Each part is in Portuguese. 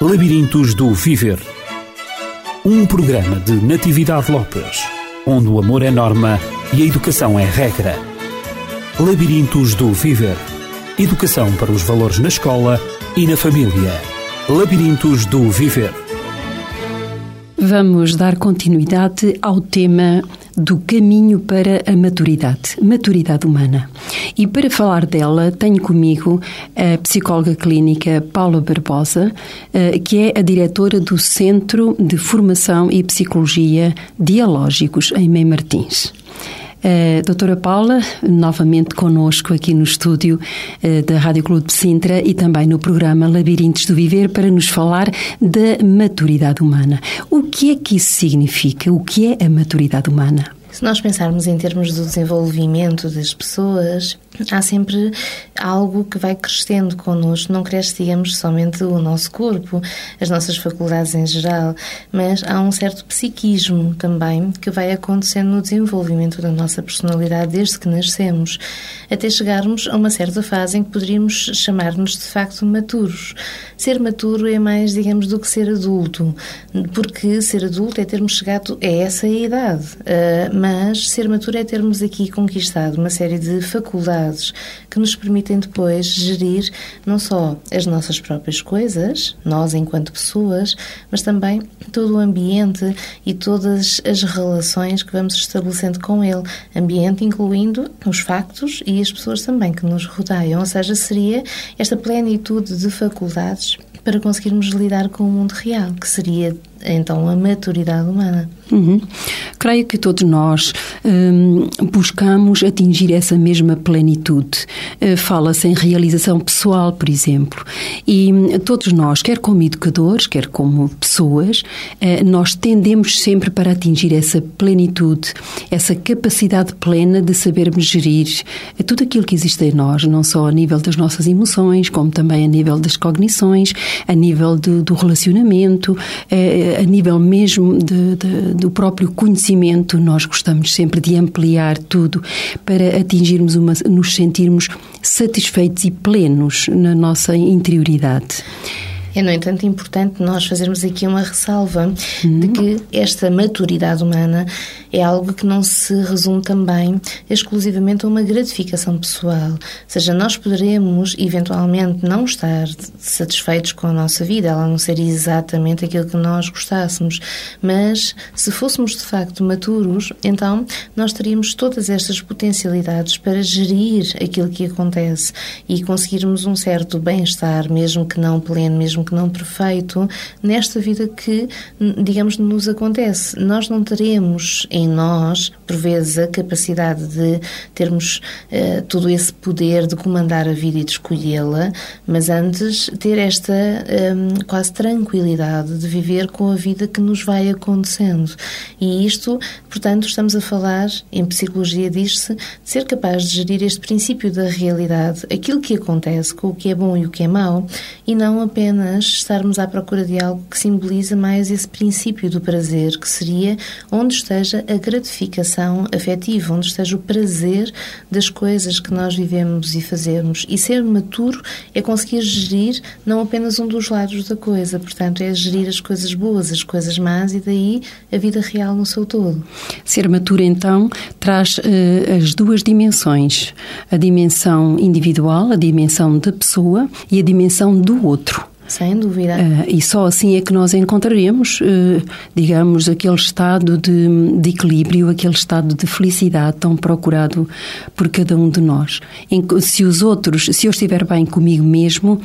Labirintos do Viver. Um programa de Natividade Lopes, onde o amor é norma e a educação é regra. Labirintos do Viver. Educação para os valores na escola e na família. Labirintos do Viver. Vamos dar continuidade ao tema do caminho para a maturidade, maturidade humana. E para falar dela, tenho comigo a psicóloga clínica Paula Barbosa, eh, que é a diretora do Centro de Formação e Psicologia Dialógicos em Mem Martins. Uh, doutora Paula, novamente conosco aqui no estúdio uh, da Rádio Clube de Sintra e também no programa Labirintos do Viver para nos falar da maturidade humana. O que é que isso significa? O que é a maturidade humana? Se nós pensarmos em termos do desenvolvimento das pessoas, há sempre algo que vai crescendo connosco. Não cresce, digamos, somente o nosso corpo, as nossas faculdades em geral, mas há um certo psiquismo também que vai acontecendo no desenvolvimento da nossa personalidade desde que nascemos, até chegarmos a uma certa fase em que poderíamos chamar-nos de facto maturos. Ser maturo é mais, digamos, do que ser adulto, porque ser adulto é termos chegado a essa idade, ah, mas ser maturo é termos aqui conquistado uma série de faculdades que nos permitem depois gerir não só as nossas próprias coisas, nós enquanto pessoas, mas também todo o ambiente e todas as relações que vamos estabelecendo com ele. Ambiente incluindo os factos e as pessoas também que nos rodeiam, ou seja, seria esta plenitude de faculdades para conseguirmos lidar com o mundo real, que seria então a maturidade humana. Uhum. Creio que todos nós hum, buscamos atingir essa mesma plenitude. Uh, Fala-se em realização pessoal, por exemplo. E hum, todos nós, quer como educadores, quer como pessoas, uh, nós tendemos sempre para atingir essa plenitude, essa capacidade plena de sabermos gerir uh, tudo aquilo que existe em nós, não só a nível das nossas emoções, como também a nível das cognições, a nível do, do relacionamento, a nível mesmo de, de do próprio conhecimento, nós gostamos sempre de ampliar tudo para atingirmos uma, nos sentirmos satisfeitos e plenos na nossa interioridade. É, no entanto, importante nós fazermos aqui uma ressalva uhum. de que esta maturidade humana é algo que não se resume também exclusivamente a uma gratificação pessoal. Ou seja, nós poderemos eventualmente não estar satisfeitos com a nossa vida, ela não ser exatamente aquilo que nós gostássemos, mas se fôssemos de facto maturos, então nós teríamos todas estas potencialidades para gerir aquilo que acontece e conseguirmos um certo bem-estar, mesmo que não pleno, mesmo que não perfeito, nesta vida que, digamos, nos acontece. Nós não teremos em nós, por vezes, a capacidade de termos uh, todo esse poder de comandar a vida e de escolhê-la, mas antes ter esta um, quase tranquilidade de viver com a vida que nos vai acontecendo. E isto, portanto, estamos a falar, em psicologia diz-se, de ser capaz de gerir este princípio da realidade, aquilo que acontece com o que é bom e o que é mau, e não apenas estarmos à procura de algo que simboliza mais esse princípio do prazer, que seria onde esteja a gratificação afetiva, onde esteja o prazer das coisas que nós vivemos e fazemos. E ser maturo é conseguir gerir não apenas um dos lados da coisa, portanto, é gerir as coisas boas, as coisas más e daí a vida real no seu todo. Ser maturo, então, traz uh, as duas dimensões: a dimensão individual, a dimensão da pessoa e a dimensão do outro. Sem dúvida. Uh, e só assim é que nós encontraremos, uh, digamos, aquele estado de, de, equilíbrio, aquele estado de felicidade tão procurado por cada um de nós. Se os outros, se eu estiver bem comigo mesmo, uh,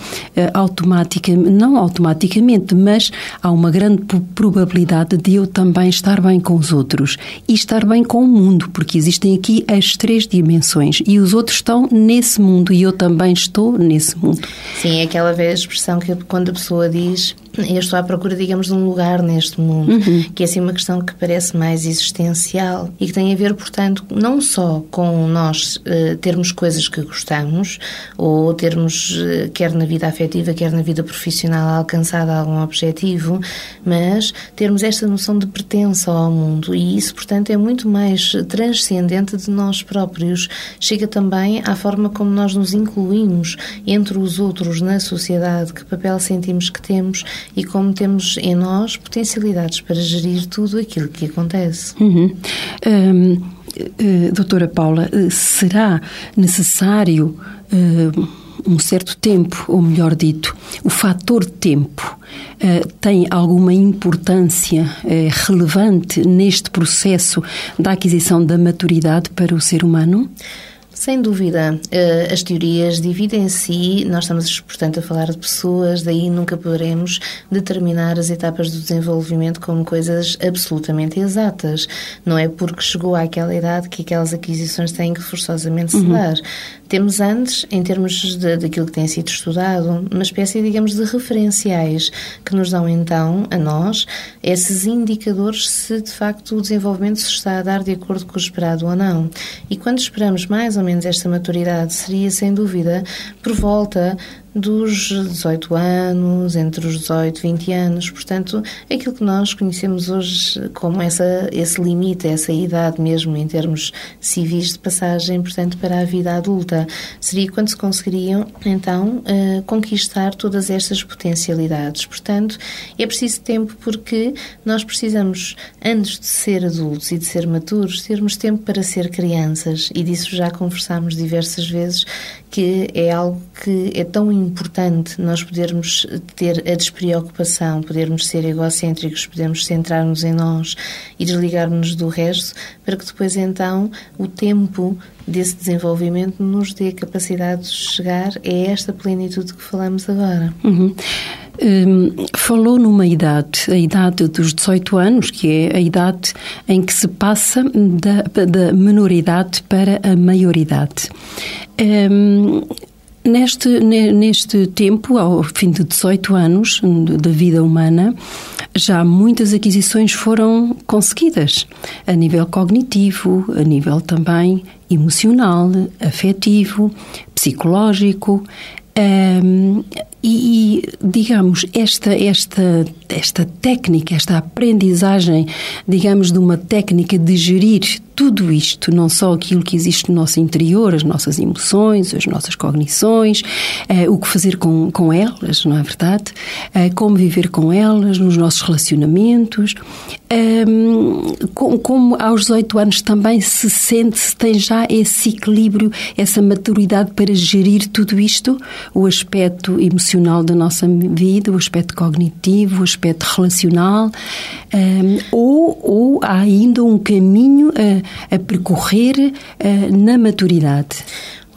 automaticamente, não automaticamente, mas há uma grande probabilidade de eu também estar bem com os outros e estar bem com o mundo, porque existem aqui as três dimensões e os outros estão nesse mundo e eu também estou nesse mundo. Sim, é aquela velha expressão que quando a pessoa diz eu estou à procura, digamos, de um lugar neste mundo, uhum. que é assim uma questão que parece mais existencial e que tem a ver, portanto, não só com nós uh, termos coisas que gostamos ou termos, uh, quer na vida afetiva, quer na vida profissional, alcançado algum objetivo, mas termos esta noção de pertença ao mundo e isso, portanto, é muito mais transcendente de nós próprios. Chega também à forma como nós nos incluímos entre os outros na sociedade, que papel sentimos que temos e como temos em nós potencialidades para gerir tudo aquilo que acontece. Uhum. Um, uh, doutora Paula, uh, será necessário uh, um certo tempo, ou melhor dito, o fator tempo tem alguma importância relevante neste processo da aquisição da maturidade para o ser humano? Sem dúvida, eh, as teorias dividem-se, nós estamos, portanto, a falar de pessoas, daí nunca poderemos determinar as etapas do desenvolvimento como coisas absolutamente exatas. Não é porque chegou àquela idade que aquelas aquisições têm que forçosamente se uhum. Temos antes, em termos de, daquilo que tem sido estudado, uma espécie, digamos, de referenciais que nos dão então, a nós, esses indicadores se de facto o desenvolvimento se está a dar de acordo com o esperado ou não. E quando esperamos mais ou menos esta maturidade, seria sem dúvida por volta dos 18 anos, entre os 18 e 20 anos. Portanto, aquilo que nós conhecemos hoje como essa, esse limite, essa idade mesmo em termos civis de passagem, portanto, para a vida adulta, seria quando se conseguiriam, então, uh, conquistar todas estas potencialidades. Portanto, é preciso tempo porque nós precisamos, antes de ser adultos e de ser maturos, termos tempo para ser crianças e disso já conversámos diversas vezes que é algo que é tão importante nós podermos ter a despreocupação, podermos ser egocêntricos, podermos centrar-nos em nós e desligar-nos do resto, para que depois então o tempo desse desenvolvimento nos dê a capacidade de chegar a esta plenitude que falamos agora. Uhum. Um, falou numa idade, a idade dos 18 anos, que é a idade em que se passa da, da menoridade para a maioridade. Um, Neste, neste tempo, ao fim de 18 anos da vida humana, já muitas aquisições foram conseguidas, a nível cognitivo, a nível também emocional, afetivo, psicológico. Um, e, digamos, esta, esta, esta técnica, esta aprendizagem, digamos, de uma técnica de gerir tudo isto, não só aquilo que existe no nosso interior, as nossas emoções, as nossas cognições, eh, o que fazer com, com elas, não é verdade? Eh, como viver com elas, nos nossos relacionamentos. Eh, com, como aos 18 anos também se sente, se tem já esse equilíbrio, essa maturidade para gerir tudo isto, o aspecto emocional da nossa vida, o aspecto cognitivo, o aspecto relacional, eh, ou, ou há ainda um caminho a a percorrer uh, na maturidade.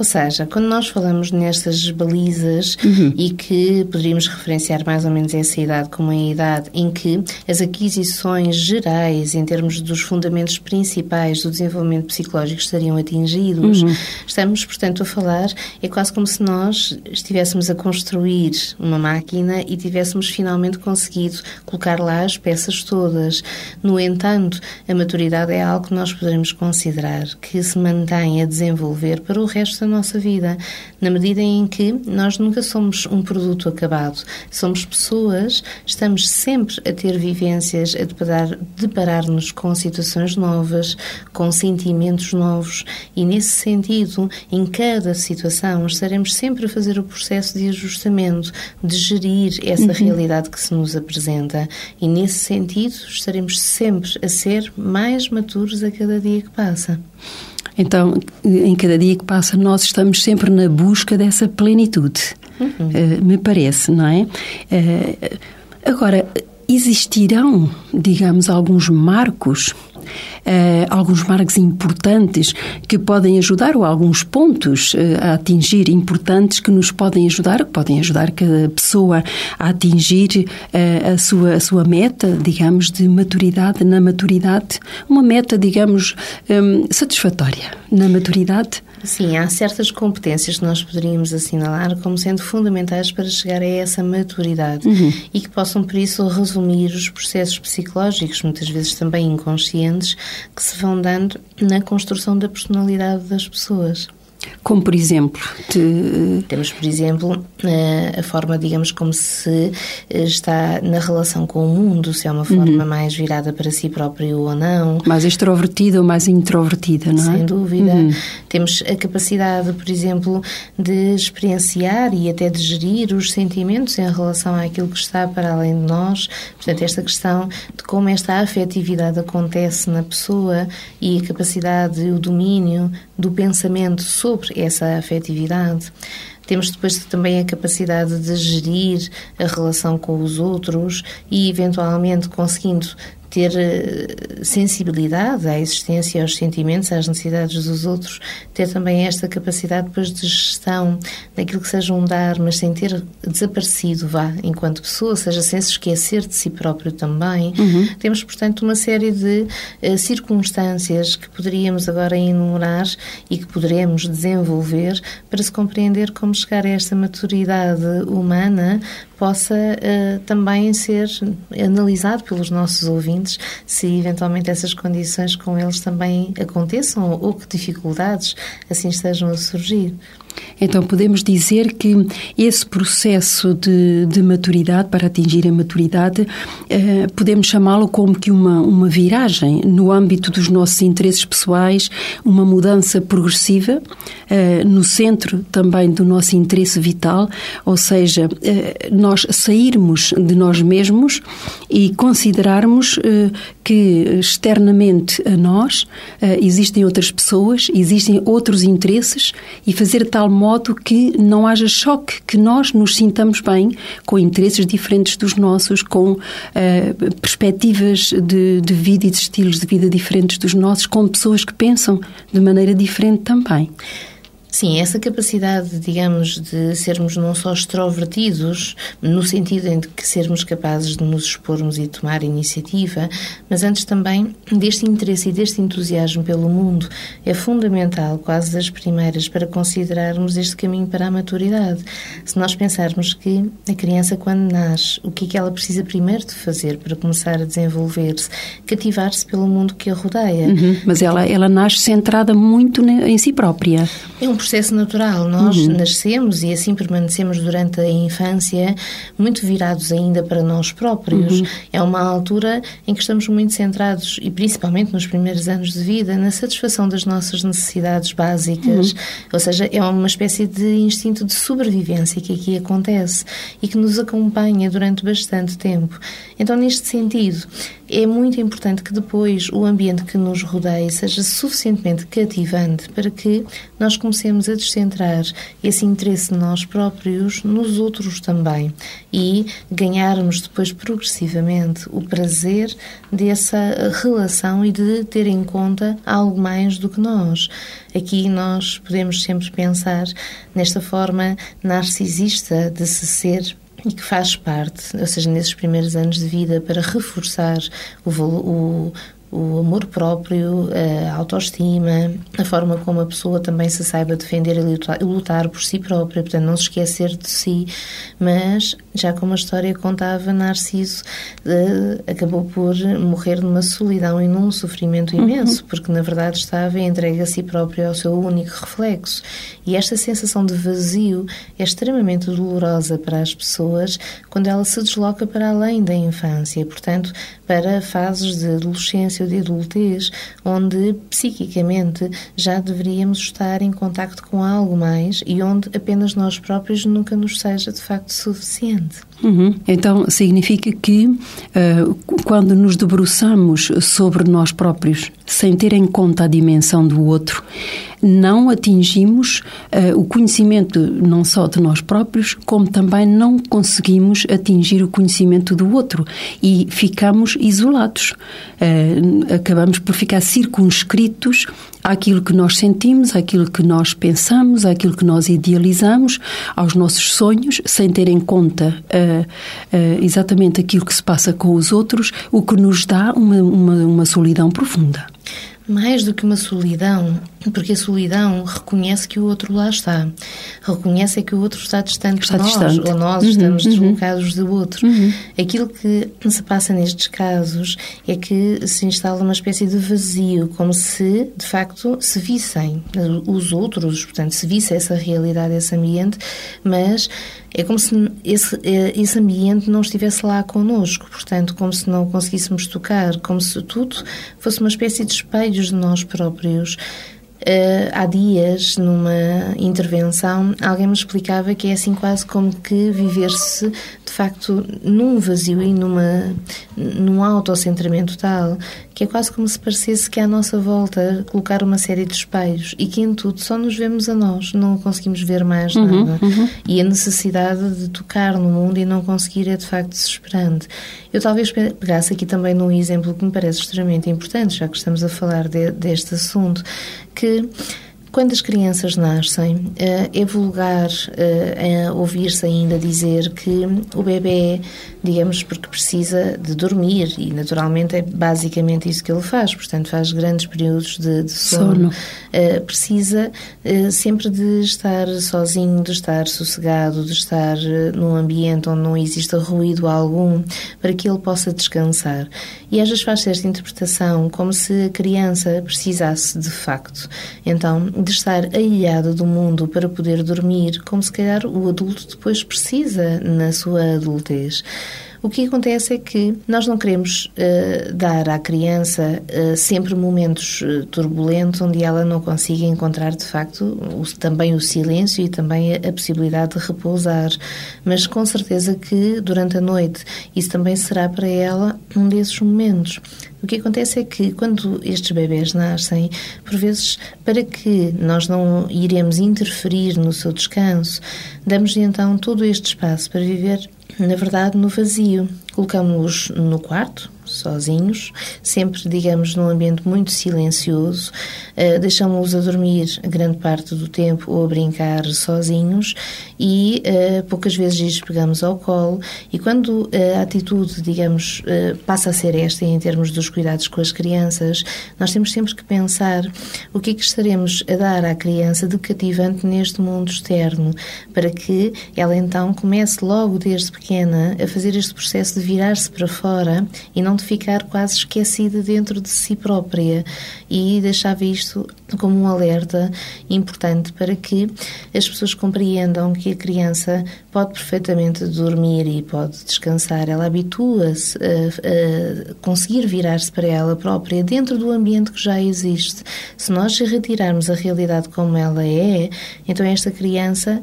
Ou seja, quando nós falamos nestas balizas uhum. e que poderíamos referenciar mais ou menos essa idade como a idade em que as aquisições gerais, em termos dos fundamentos principais do desenvolvimento psicológico, estariam atingidos, uhum. estamos, portanto, a falar, é quase como se nós estivéssemos a construir uma máquina e tivéssemos finalmente conseguido colocar lá as peças todas. No entanto, a maturidade é algo que nós poderemos considerar que se mantém a desenvolver para o resto da nossa vida, na medida em que nós nunca somos um produto acabado. Somos pessoas, estamos sempre a ter vivências, a deparar-nos com situações novas, com sentimentos novos e, nesse sentido, em cada situação, estaremos sempre a fazer o processo de ajustamento, de gerir essa uhum. realidade que se nos apresenta. E, nesse sentido, estaremos sempre a ser mais maturos a cada dia que passa. Então, em cada dia que passa, nós estamos sempre na busca dessa plenitude. Uhum. Uh, me parece, não é? Uh, agora, existirão, digamos, alguns marcos alguns marcos importantes que podem ajudar, ou alguns pontos uh, a atingir importantes que nos podem ajudar, que podem ajudar cada pessoa a atingir uh, a, sua, a sua meta, digamos, de maturidade na maturidade, uma meta, digamos, um, satisfatória na maturidade. Sim, há certas competências que nós poderíamos assinalar como sendo fundamentais para chegar a essa maturidade uhum. e que possam, por isso, resumir os processos psicológicos, muitas vezes também inconscientes, que se vão dando na construção da personalidade das pessoas. Como, por exemplo? Temos, por exemplo, eh, a forma, digamos, como se eh, está na relação com o mundo, se é uma forma uhum. mais virada para si próprio ou não. Mais extrovertida ou mais introvertida, não é? Sem dúvida. Uhum. Temos a capacidade, por exemplo, de experienciar e até de gerir os sentimentos em relação àquilo que está para além de nós. Portanto, esta questão de como esta afetividade acontece na pessoa e a capacidade, o domínio do pensamento sobre essa afetividade. Temos depois também a capacidade de gerir a relação com os outros e, eventualmente, conseguindo ter eh, sensibilidade à existência, aos sentimentos, às necessidades dos outros, ter também esta capacidade depois de gestão daquilo que seja um dar, mas sem ter desaparecido, vá, enquanto pessoa, seja sem se esquecer de si próprio também. Uhum. Temos, portanto, uma série de uh, circunstâncias que poderíamos agora enumerar e que poderemos desenvolver para se compreender como chegar a esta maturidade humana possa uh, também ser analisado pelos nossos ouvintes se eventualmente essas condições com eles também aconteçam ou que dificuldades assim estejam a surgir. Então, podemos dizer que esse processo de, de maturidade, para atingir a maturidade, eh, podemos chamá-lo como que uma, uma viragem no âmbito dos nossos interesses pessoais, uma mudança progressiva, eh, no centro também do nosso interesse vital, ou seja, eh, nós sairmos de nós mesmos e considerarmos eh, que externamente a nós eh, existem outras pessoas, existem outros interesses e fazer tal modo que não haja choque, que nós nos sintamos bem com interesses diferentes dos nossos, com uh, perspectivas de, de vida e de estilos de vida diferentes dos nossos, com pessoas que pensam de maneira diferente também. Sim, essa capacidade, digamos, de sermos não só extrovertidos, no sentido em que sermos capazes de nos expormos e tomar iniciativa, mas antes também deste interesse e deste entusiasmo pelo mundo, é fundamental, quase das primeiras, para considerarmos este caminho para a maturidade. Se nós pensarmos que a criança, quando nasce, o que é que ela precisa primeiro de fazer para começar a desenvolver-se? Cativar-se pelo mundo que a rodeia. Uhum, mas ela, ela nasce centrada muito em si própria. É um processo natural. Nós uhum. nascemos e assim permanecemos durante a infância muito virados ainda para nós próprios. Uhum. É uma altura em que estamos muito centrados, e principalmente nos primeiros anos de vida, na satisfação das nossas necessidades básicas. Uhum. Ou seja, é uma espécie de instinto de sobrevivência que aqui acontece e que nos acompanha durante bastante tempo. Então, neste sentido, é muito importante que depois o ambiente que nos rodeia seja suficientemente cativante para que nós comecemos a descentrar esse interesse de nós próprios nos outros também e ganharmos depois progressivamente o prazer dessa relação e de ter em conta algo mais do que nós. Aqui nós podemos sempre pensar nesta forma narcisista de se ser e que faz parte, ou seja, nesses primeiros anos de vida, para reforçar o, o, o amor próprio, a autoestima, a forma como a pessoa também se saiba defender e lutar, por si própria, portanto, não se esquecer de si. Mas, já como a história contava, Narciso uh, acabou por morrer numa solidão e num sofrimento imenso, uhum. porque na verdade estava entregue a si próprio ao seu único reflexo. E esta sensação de vazio é extremamente dolorosa para as pessoas quando ela se desloca para além da infância, portanto, para fases de adolescência ou de adultez, onde psiquicamente já deveríamos estar em contacto com algo mais e onde apenas nós próprios nunca nos seja de facto suficiente. Uhum. Então significa que uh, quando nos debruçamos sobre nós próprios, sem ter em conta a dimensão do outro, não atingimos uh, o conhecimento não só de nós próprios, como também não conseguimos atingir o conhecimento do outro e ficamos isolados. Uh, acabamos por ficar circunscritos àquilo que nós sentimos, àquilo que nós pensamos, àquilo que nós idealizamos, aos nossos sonhos, sem ter em conta uh, exatamente aquilo que se passa com os outros, o que nos dá uma, uma, uma solidão profunda. Mais do que uma solidão, porque a solidão reconhece que o outro lá está. Reconhece é que o outro está distante está de nós, distante. ou nós uhum, estamos uhum. deslocados do outro. Uhum. Aquilo que se passa nestes casos é que se instala uma espécie de vazio, como se, de facto, se vissem os outros, portanto, se visse essa realidade, esse ambiente, mas é como se esse, esse ambiente não estivesse lá connosco, portanto, como se não conseguíssemos tocar, como se tudo fosse uma espécie de espelhos de nós próprios. Uh, há dias, numa intervenção, alguém me explicava que é assim quase como que viver-se, de facto, num vazio e numa, num autocentramento tal, que é quase como se parecesse que à nossa volta colocar uma série de espelhos e que em tudo só nos vemos a nós, não conseguimos ver mais uhum, nada. Uhum. E a necessidade de tocar no mundo e não conseguir é de facto desesperante. Eu talvez pegasse aqui também num exemplo que me parece extremamente importante, já que estamos a falar de, deste assunto, que இருக்குது quando as crianças nascem, é vulgar ouvir-se ainda dizer que o bebê, digamos, porque precisa de dormir e naturalmente é basicamente isso que ele faz, portanto faz grandes períodos de, de sono. sono. Precisa sempre de estar sozinho, de estar sossegado, de estar num ambiente onde não exista ruído algum para que ele possa descansar. E às vezes faz-se esta interpretação como se a criança precisasse de facto. Então, de estar ailhado do mundo para poder dormir, como se calhar o adulto depois precisa na sua adultez. O que acontece é que nós não queremos uh, dar à criança uh, sempre momentos uh, turbulentos onde ela não consiga encontrar de facto o, também o silêncio e também a, a, possibilidade de repousar. Mas com certeza que durante a noite isso também será para ela um desses momentos. O que acontece é que quando estes bebés nascem, por vezes, para que nós não iremos interferir no seu descanso, damos-lhe então todo este espaço para viver na verdade, no vazio. Colocamos-los no quarto, sozinhos, sempre, digamos, num ambiente muito silencioso, uh, deixamos-los a dormir grande parte do tempo ou a brincar sozinhos e uh, poucas vezes lhes pegamos ao colo. E quando a atitude, digamos, passa a ser esta em termos dos cuidados com as crianças, nós temos sempre que pensar o que é que estaremos a dar à criança de cativante neste mundo externo, para que ela então comece logo desde pequena a fazer este processo de virar-se para fora e não de ficar quase esquecida dentro de si própria e deixava isto como um alerta importante para que as pessoas compreendam que a criança pode perfeitamente dormir e pode descansar. Ela habitua-se a, a conseguir virar-se para ela própria dentro do ambiente que já existe. Se nós retirarmos a realidade como ela é, então esta criança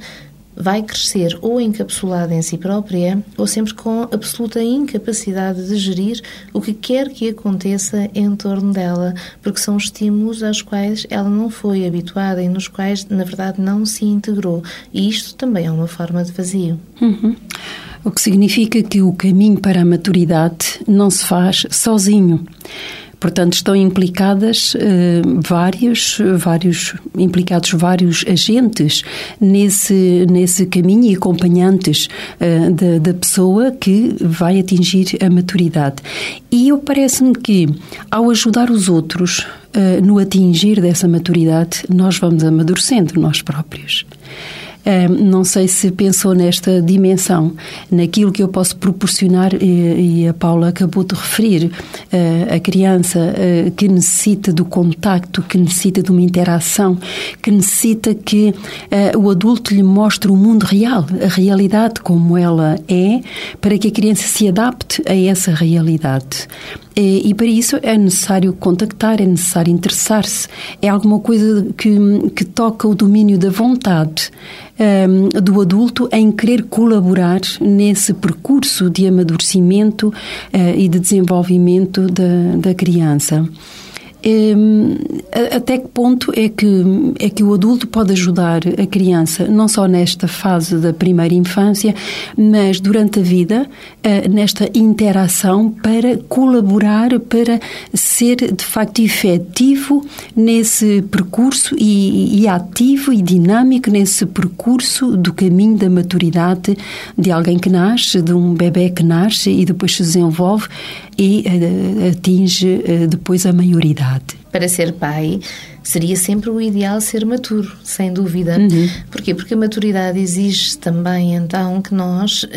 vai crescer ou encapsulada em si própria ou sempre com absoluta incapacidade de gerir o que quer que aconteça em torno dela, porque são estímulos aos quais ela não foi habituada e nos quais, na verdade, não se integrou. E isto também é uma forma de vazio. Uhum. O que significa que o caminho para a maturidade não se faz sozinho. Portanto, estão implicadas eh, vários, vários, implicados vários agentes nesse, nesse caminho e acompanhantes eh, da, da pessoa que vai atingir a maturidade. E eu parece-me que, ao ajudar os outros eh, no atingir dessa maturidade, nós vamos amadurecendo nós próprios. Não sei se pensou nesta dimensão, naquilo que eu posso proporcionar, e a Paula acabou de referir, a criança que necessita do contacto, que necessita de uma interação, que necessita que o adulto lhe mostre o mundo real, a realidade como ela é, para que a criança se adapte a essa realidade. E, para isso é necessário contactar, é necessário interessar-se. É alguma coisa que, que toca o domínio da vontade um, do adulto em querer colaborar nesse percurso de amadurecimento uh, e de desenvolvimento da, da criança. Hum, até que ponto é que, é que o adulto pode ajudar a criança, não só nesta fase da primeira infância, mas durante a vida, eh, nesta interação, para colaborar, para ser de facto efetivo nesse percurso e, e ativo e dinâmico nesse percurso do caminho da maturidade de alguém que nasce, de um bebê que nasce e depois se desenvolve e uh, atinge uh, depois a maioridade. Para ser pai, seria sempre o ideal ser maturo, sem dúvida. Uhum. Porquê? Porque a maturidade exige também, então, que nós uh,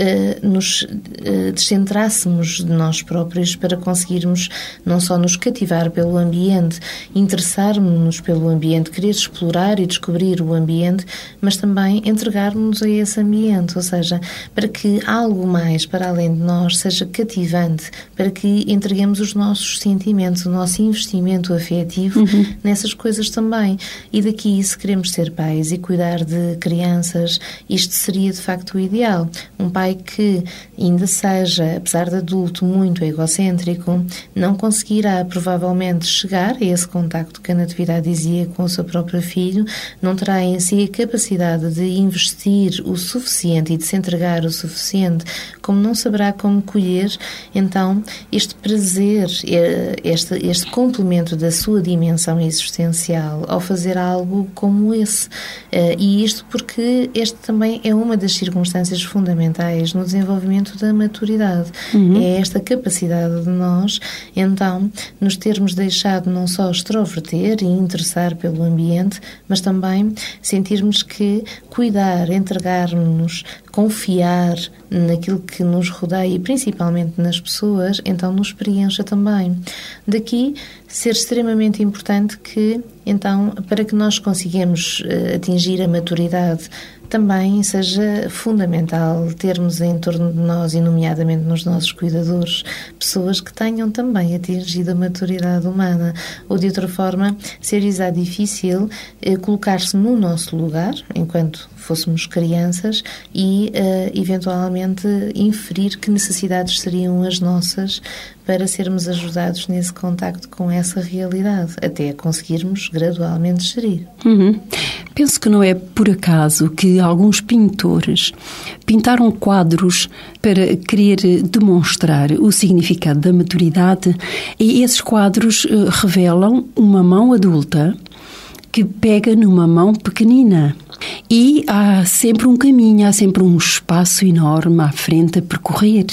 nos uh, descentrássemos de nós próprios para conseguirmos não só nos cativar pelo ambiente, interessarmos-nos pelo ambiente, querer explorar e descobrir o ambiente, mas também entregarmos a esse ambiente, ou seja, para que algo mais para além de nós seja cativante, para que entreguemos os nossos sentimentos, o nosso investimento afetivo uhum. nessas coisas também. E daqui, se queremos ser pais e cuidar de crianças, isto seria de facto o ideal. Um pai que ainda seja, apesar de adulto, muito egocêntrico, não conseguirá provavelmente chegar a esse contacto que a Natividade dizia com o seu próprio filho, não terá em si a capacidade de investir o suficiente e de se entregar o suficiente, como não saberá como colher, então, este prazer, eh, este, este complemento da sua dimensão existencial ao fazer algo como esse. Eh, e isto porque este também é uma das circunstâncias fundamentais no desenvolvimento da maturidade. Uhum. É esta capacidade de nós, então, nos termos deixado não só extroverter e interessar pelo ambiente, mas também sentirmos que cuidar, entregar-nos, confiar naquilo que nos rodeia e principalmente nas pessoas, então nos preencha também. Daqui ser extremamente importante que, então, para que nós consigamos uh, atingir a maturidade também seja fundamental termos em torno de nós, e nomeadamente nos nossos cuidadores, pessoas que tenham também atingido a maturidade humana. Ou de outra forma, seria difícil eh, colocar-se no nosso lugar, enquanto fôssemos crianças, e uh, eventualmente inferir que necessidades seriam as nossas para sermos ajudados nesse contacto com essa realidade, até conseguirmos gradualmente gerir. Uhum. Penso que não é por acaso que alguns pintores pintaram quadros para querer demonstrar o significado da maturidade e esses quadros uh, revelam uma mão adulta que pega numa mão pequenina. E há sempre um caminho, há sempre um espaço enorme à frente a percorrer.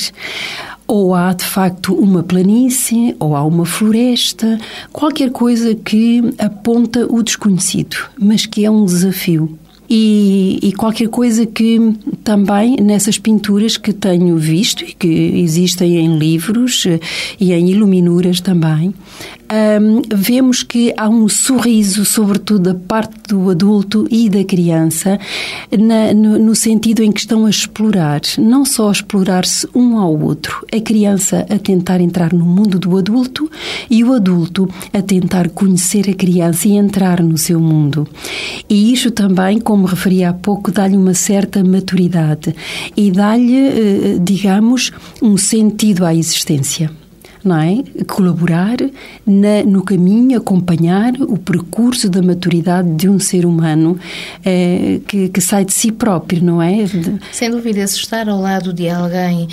Ou há de facto uma planície, ou há uma floresta, qualquer coisa que aponta o desconhecido, mas que é um desafio. E, e, qualquer coisa que também nessas pinturas que tenho visto e que existem em livros eh, e em iluminuras também, um, vemos que há um sorriso, sobretudo da parte do adulto e da criança, na, no, no, sentido em que estão a explorar, não só a explorar-se um ao outro, a criança a tentar entrar no mundo do adulto e o adulto a tentar conhecer a criança e entrar no seu mundo. E isto também, como referi há pouco, dá-lhe uma certa maturidade e dá-lhe, eh, digamos, um sentido à existência não é? Colaborar na, no caminho, acompanhar o percurso da maturidade de um ser humano é, que, que, sai de si próprio, não é? Sem dúvida, se estar ao lado de alguém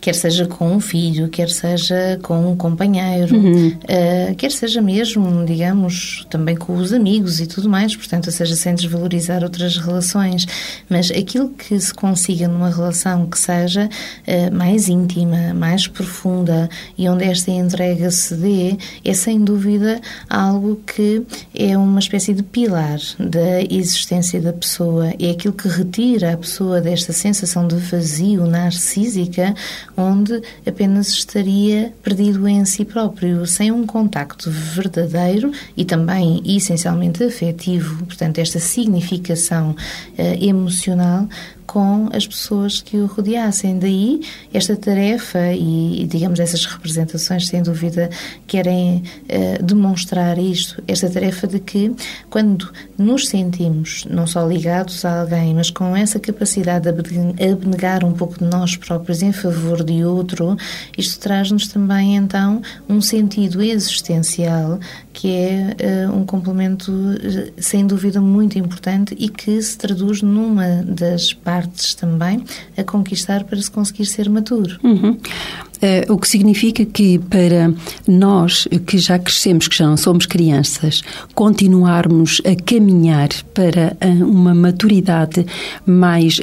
quer seja com um filho, quer seja com um companheiro, uhum. uh, quer seja mesmo, digamos, também com os amigos e tudo mais, portanto, ou seja, sem desvalorizar outras relações, mas aquilo que se consiga numa relação que seja uh, mais íntima, mais profunda e onde esta entrega se dê, é sem dúvida algo que é uma espécie de pilar da existência da pessoa, é aquilo que retira a pessoa desta sensação de vazio narcísica onde apenas estaria perdido em si próprio, sem um contacto verdadeiro e também essencialmente afetivo, portanto, esta significação uh, emocional com as pessoas que o rodeassem. Daí, esta tarefa e, digamos, essas representações, sem dúvida, querem uh, demonstrar isto, esta tarefa de que, quando nos sentimos não só ligados a alguém, mas com essa capacidade de abnegar um pouco de nós próprios em favor de outro, isto traz-nos também, então, um sentido existencial que é uh, um complemento, uh, sem dúvida, muito importante e que se traduz numa das partes também a conquistar para se conseguir ser maturo. Uhum. Uh, o que significa que para nós que já crescemos, que já não somos crianças, continuarmos a caminhar para uma maturidade mais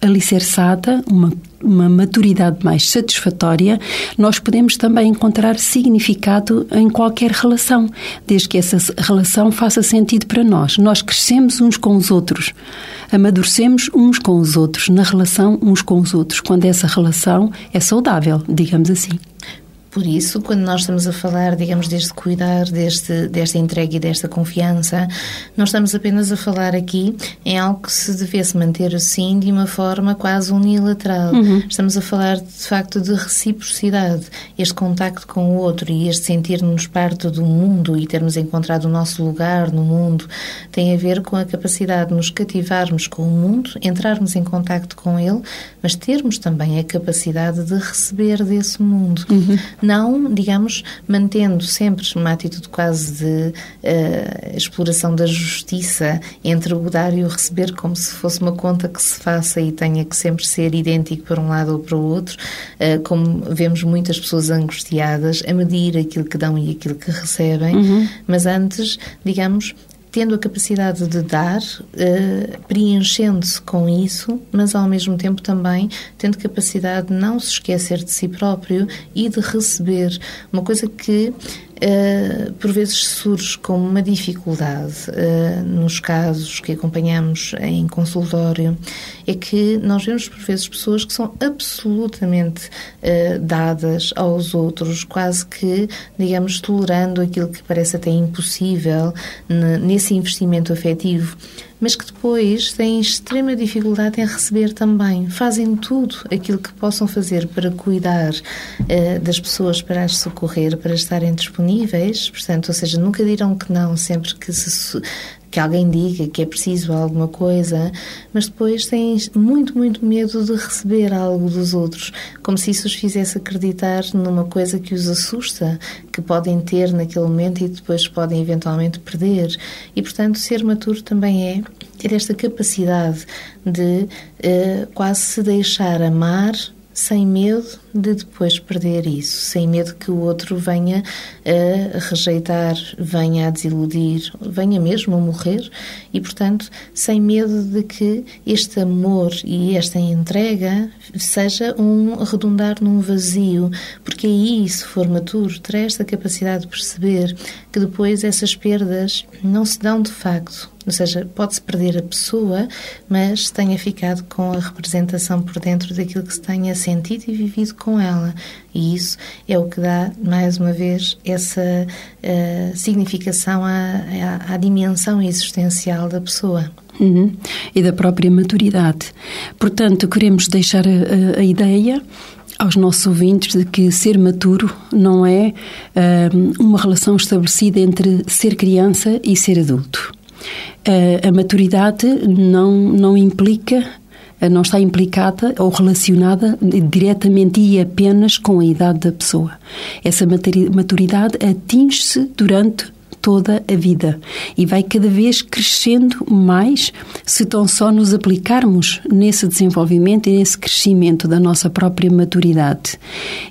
alicerçada, uma, uma maturidade mais satisfatória, nós podemos também encontrar significado em qualquer relação, desde que essa relação faça sentido para nós. Nós crescemos uns com os outros, amadurecemos uns com os outros, na relação uns com os outros, quando essa relação é saudável, digamos assim. Por isso, quando nós estamos a falar, digamos, deste cuidar, deste, desta entrega e desta confiança, não estamos apenas a falar aqui em algo que se devesse manter assim de uma forma quase unilateral. Uhum. Estamos a falar, de facto, de reciprocidade. Este contacto com o outro e este sentir-nos parte do mundo e termos encontrado o nosso lugar no mundo tem a ver com a capacidade de nos cativarmos com o mundo, entrarmos em contacto com ele, mas termos também a capacidade de receber desse mundo. Uhum não, digamos, mantendo sempre uma atitude quase de uh, exploração da justiça entre o dar e o receber, como se fosse uma conta que se faça e tenha que sempre ser idêntico para um lado ou para o outro, uh, como vemos muitas pessoas angustiadas a medir aquilo que dão e aquilo que recebem, uhum. mas antes, digamos, tendo a capacidade de dar, uh, preenchendo-se com isso, mas ao mesmo tempo também tendo capacidade de não se esquecer de si próprio e de receber. Uma coisa que uh, por vezes surge como uma dificuldade uh, nos casos que acompanhamos em consultório, é que nós vemos por vezes pessoas que são absolutamente uh, dadas aos outros, quase que, digamos, tolerando aquilo que parece até impossível nesse investimento afetivo mas que depois têm extrema dificuldade em receber também. Fazem tudo aquilo que possam fazer para cuidar uh, das pessoas, para as socorrer, para estarem disponíveis, portanto, ou seja, nunca dirão que não sempre que se que alguém diga que é preciso alguma coisa, mas depois têm muito, muito medo de receber algo dos outros, como se isso os fizesse acreditar numa coisa que os assusta, que podem ter naquele momento e depois podem eventualmente perder. E, portanto, ser maturo também é ter esta capacidade de uh, quase se deixar amar sem medo de depois perder isso, sem medo que o outro venha a rejeitar, venha a desiludir, venha mesmo a morrer e, portanto, sem medo de que este amor e esta entrega seja um redundar num vazio, porque aí, se for maturo, terá esta capacidade de perceber que depois essas perdas não se dão de facto ou seja, pode-se perder a pessoa, mas tenha ficado com a representação por dentro daquilo que se tenha sentido e vivido com ela. E isso é o que dá, mais uma vez, essa uh, significação à, à, à, dimensão existencial da pessoa. Uhum. E da própria maturidade. Portanto, queremos deixar a, a ideia aos nossos ouvintes de que ser maturo não é uh, uma relação estabelecida entre ser criança e ser adulto. Uh, a maturidade não, não implica não está implicada ou relacionada diretamente e apenas com a idade da pessoa. Essa maturidade atinge-se durante toda a vida e vai cada vez crescendo mais se tão só nos aplicarmos nesse desenvolvimento e nesse crescimento da nossa própria maturidade.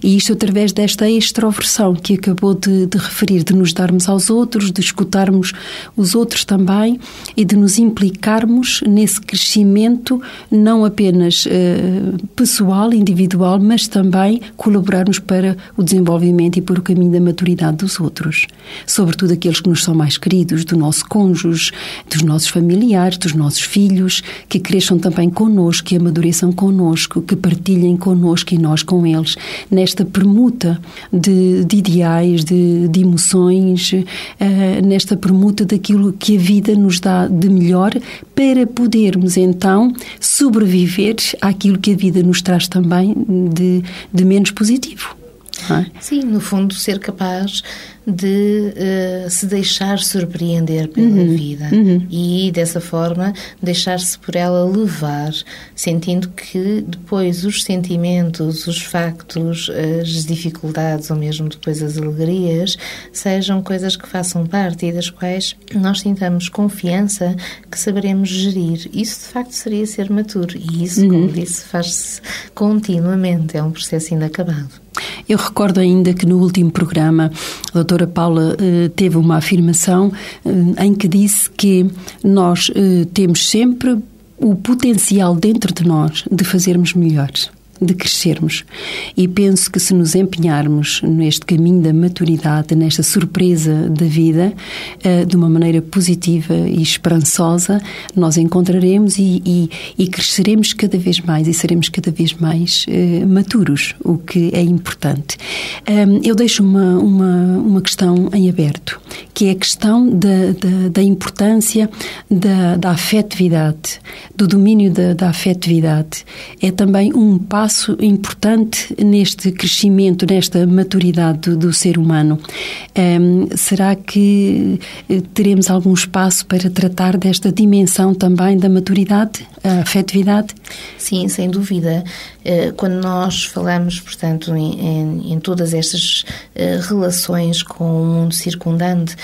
E isto através desta extroversão que acabou de, de referir, de nos darmos aos outros, de escutarmos os outros também e de nos implicarmos nesse crescimento não apenas uh, pessoal, individual, mas também colaborarmos para o desenvolvimento e por o caminho da maturidade dos outros, sobretudo aqueles que nos são mais queridos, do nosso cônjuge, dos nossos familiares, dos nossos filhos, que cresçam também connosco, que amadureçam connosco, que partilhem connosco e nós com eles, nesta permuta de, de ideais, de, de emoções, uh, nesta permuta daquilo que a vida nos dá de melhor para podermos então sobreviver àquilo que a vida nos traz também de, de menos positivo. É? Sim, no fundo, ser capaz de uh, se deixar surpreender pela uhum. vida uhum. e dessa forma deixar-se por ela levar, sentindo que depois os sentimentos, os factos, as dificuldades ou mesmo depois as alegrias sejam coisas que façam parte e das quais nós sintamos confiança que saberemos gerir. Isso de facto seria ser maturo e isso, uhum. como disse, faz-se continuamente, é um processo inacabado. Eu recordo ainda que no último programa a doutora Paula eh, teve uma afirmação eh, em que disse que nós eh, temos sempre o potencial dentro de nós de fazermos melhores de crescermos. E penso que se nos empenharmos neste caminho da maturidade, nesta surpresa da vida, eh, de uma maneira positiva e esperançosa, nós encontraremos e, e, e cresceremos cada vez mais e seremos cada vez mais uh, maturos, o que é importante. Eu deixo uma, uma, uma questão em aberto, que é a questão da, da, da importância da, da afetividade, do domínio da, da afetividade. É também um passo passo importante neste crescimento, nesta maturidade do, do ser humano. Um, será que eh, teremos algum espaço para tratar desta dimensão também da maturidade, a afetividade? Sim, sem dúvida. Eh, quando nós falamos, portanto, em, em, em todas estas eh, relações com o mundo circundante,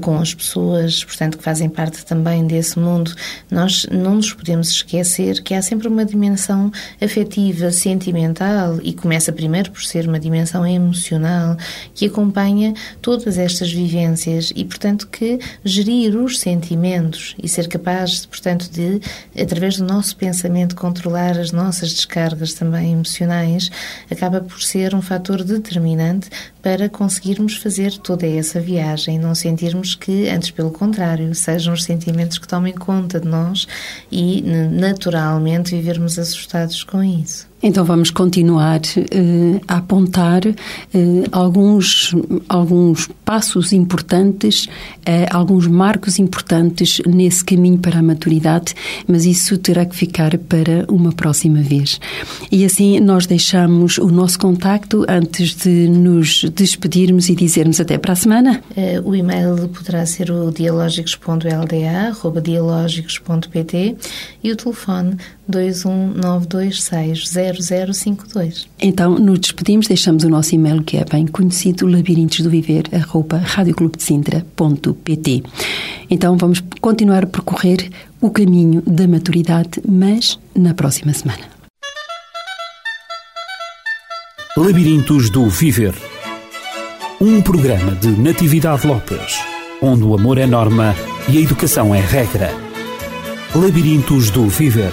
com as pessoas, portanto, que fazem parte também desse mundo, nós não nos podemos esquecer que há sempre uma dimensão afetiva, sentimental e começa primeiro por ser uma dimensão emocional que acompanha todas estas vivências e, portanto, que gerir os sentimentos e ser capaz, portanto, de, através do nosso pensamento, controlar as nossas descargas também emocionais, acaba por ser um fator determinante para conseguirmos fazer toda essa viagem, não sentirmos que, antes pelo contrário, sejam os sentimentos que tomem conta de nós e naturalmente vivermos assustados com isso. Então vamos continuar uh, a apontar uh, alguns, alguns passos importantes, uh, alguns marcos importantes nesse caminho para a maturidade, mas isso terá que ficar para uma próxima vez. E assim nós deixamos o nosso contacto antes de nos despedirmos e dizermos até para a semana. o e-mail poderá ser o dialógicos.lda.dialógicos.pt e o telefone 219260052. Então, nos despedimos, deixamos o nosso e-mail que é bem conhecido, labirintosdoviver.radioclubdesintra.pt Então, vamos continuar a percorrer o caminho da maturidade, mas na próxima semana. Labirintos do Viver Um programa de Natividade Lopes, onde o amor é norma e a educação é regra. Labirintos do Viver